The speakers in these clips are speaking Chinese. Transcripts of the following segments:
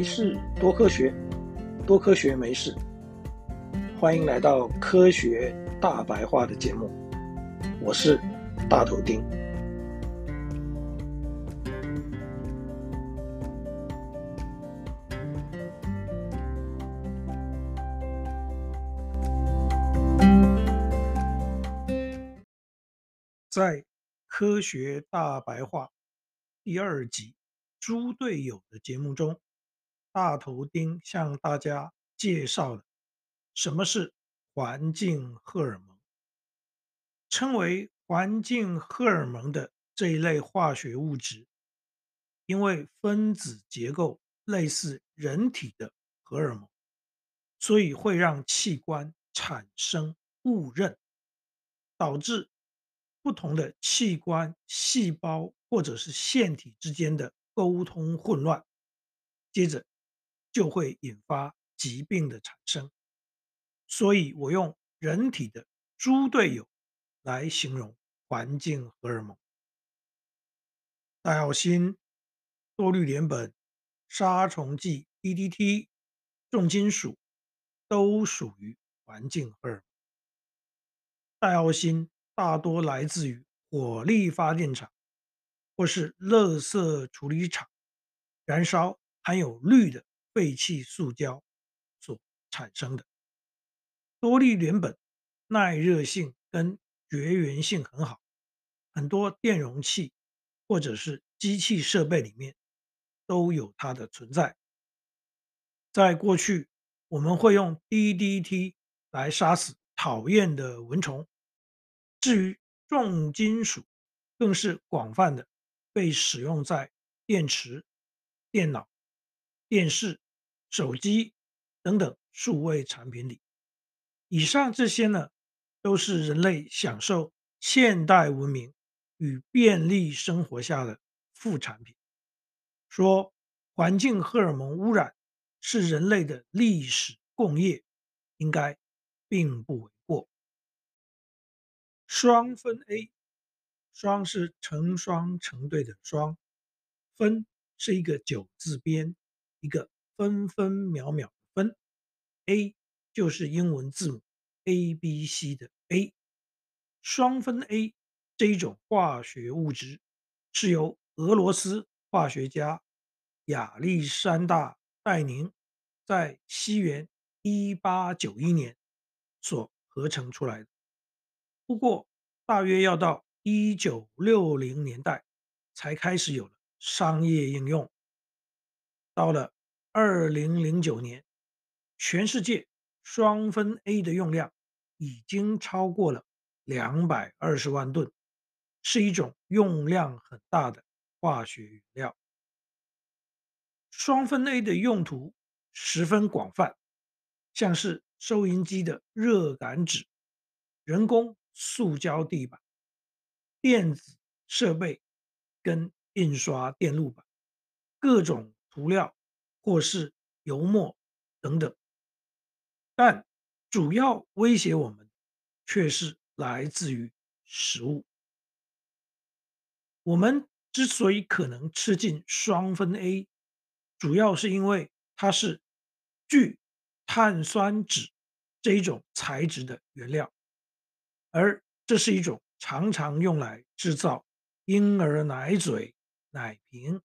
没事，多科学，多科学没事。欢迎来到科学大白话的节目，我是大头丁。在科学大白话第二集。猪队友的节目中，大头丁向大家介绍了什么是环境荷尔蒙。称为环境荷尔蒙的这一类化学物质，因为分子结构类似人体的荷尔蒙，所以会让器官产生误认，导致不同的器官、细胞或者是腺体之间的沟通混乱，接着就会引发疾病的产生。所以我用人体的猪队友来形容环境荷尔蒙：戴奥辛、多氯联苯、杀虫剂 DDT、重金属都属于环境荷尔蒙。戴奥辛大多来自于火力发电厂。或是垃圾处理厂燃烧含有氯的废弃塑胶所产生的。多氯联苯耐热性跟绝缘性很好，很多电容器或者是机器设备里面都有它的存在。在过去，我们会用 DDT 来杀死讨厌的蚊虫。至于重金属，更是广泛的。被使用在电池、电脑、电视、手机等等数位产品里。以上这些呢，都是人类享受现代文明与便利生活下的副产品。说环境荷尔蒙污染是人类的历史共业，应该并不为过。双酚 A。双是成双成对的双，酚是一个九字边，一个分分秒秒的分，A 就是英文字母 A B C 的 A。双酚 A 这一种化学物质是由俄罗斯化学家亚历山大戴宁在西元一八九一年所合成出来的。不过，大约要到一九六零年代才开始有了商业应用。到了二零零九年，全世界双酚 A 的用量已经超过了两百二十万吨，是一种用量很大的化学原料。双酚 A 的用途十分广泛，像是收音机的热感纸、人工塑胶地板。电子设备跟印刷电路板、各种涂料或是油墨等等，但主要威胁我们却是来自于食物。我们之所以可能吃进双酚 A，主要是因为它是聚碳酸酯这一种材质的原料，而这是一种。常常用来制造婴儿奶嘴、奶瓶，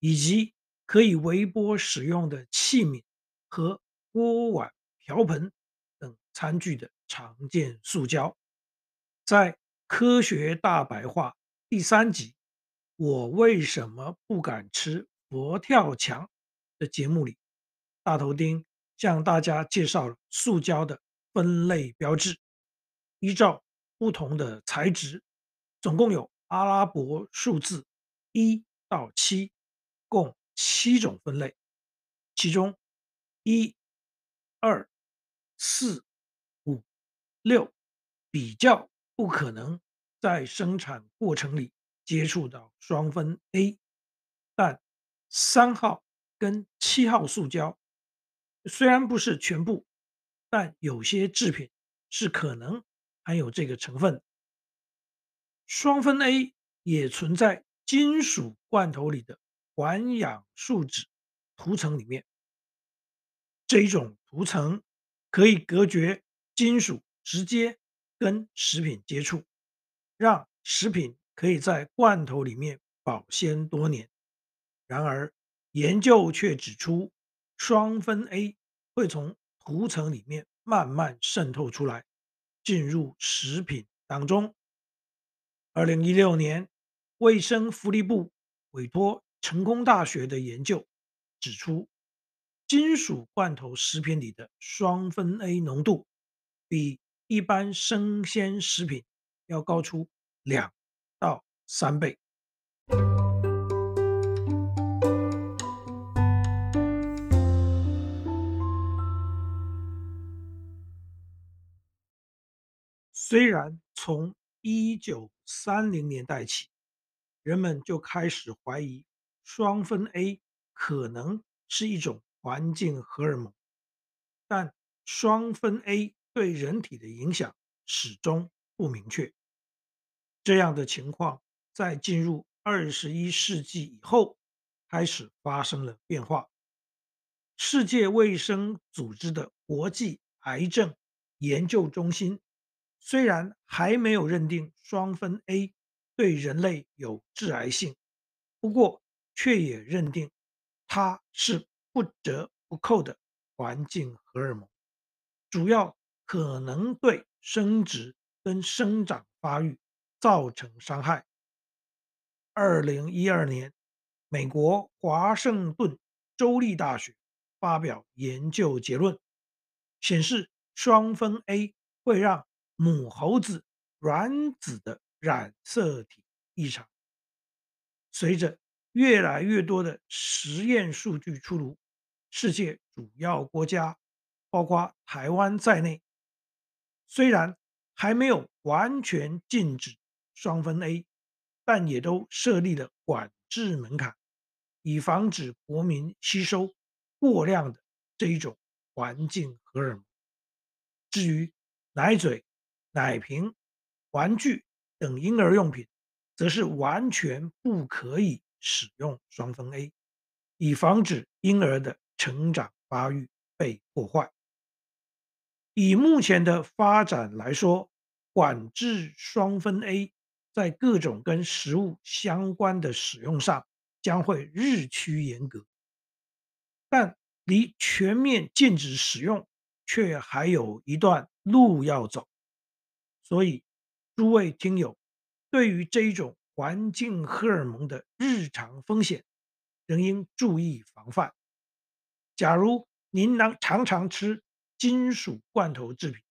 以及可以微波使用的器皿和锅碗瓢盆等餐具的常见塑胶。在科学大白话第三集“我为什么不敢吃佛跳墙”的节目里，大头丁向大家介绍了塑胶的分类标志，依照。不同的材质，总共有阿拉伯数字一到七，共七种分类。其中一、二、四、五、六比较不可能在生产过程里接触到双酚 A，但三号跟七号塑胶虽然不是全部，但有些制品是可能。含有这个成分，双酚 A 也存在金属罐头里的环氧树脂涂层里面。这一种涂层可以隔绝金属直接跟食品接触，让食品可以在罐头里面保鲜多年。然而，研究却指出，双酚 A 会从涂层里面慢慢渗透出来，进入食品当中。二零一六年，卫生福利部委托成功大学的研究指出，金属罐头食品里的双酚 A 浓度比一般生鲜食品要高出两到三倍。虽然从一九三零年代起，人们就开始怀疑双酚 A 可能是一种环境荷尔蒙，但双酚 A 对人体的影响始终不明确。这样的情况在进入二十一世纪以后开始发生了变化。世界卫生组织的国际癌症研究中心虽然还没有认定双酚 A 对人类有致癌性，不过却也认定它是。不折不扣的环境荷尔蒙，主要可能对生殖跟生长发育造成伤害。二零一二年，美国华盛顿州立大学发表研究结论，显示双酚 A 会让母猴子卵子的染色体异常。随着越来越多的实验数据出炉。世界主要国家，包括台湾在内，虽然还没有完全禁止双酚 A，但也都设立了管制门槛，以防止国民吸收过量的这一种环境荷尔蒙。至于奶嘴、奶瓶、玩具等婴儿用品，则是完全不可以使用双酚 A，以防止婴儿的。成长发育被破坏。以目前的发展来说，管制双酚 A 在各种跟食物相关的使用上将会日趋严格，但离全面禁止使用却还有一段路要走。所以，诸位听友，对于这一种环境荷尔蒙的日常风险，仍应注意防范。假如您能常常吃金属罐头制品，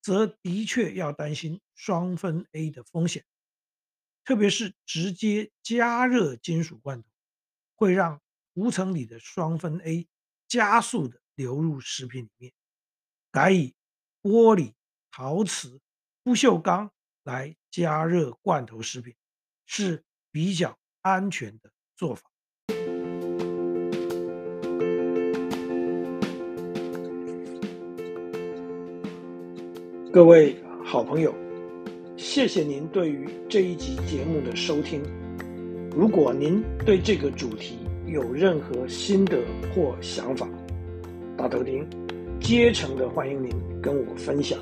则的确要担心双酚 A 的风险，特别是直接加热金属罐头，会让涂层里的双酚 A 加速的流入食品里面。改以玻璃、陶瓷、不锈钢来加热罐头食品，是比较安全的做法。各位好朋友，谢谢您对于这一集节目的收听。如果您对这个主题有任何心得或想法，大头丁竭诚的欢迎您跟我分享。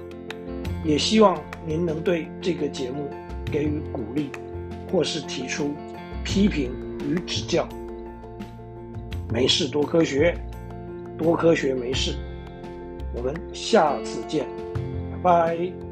也希望您能对这个节目给予鼓励，或是提出批评与指教。没事多科学，多科学没事。我们下次见。拜拜。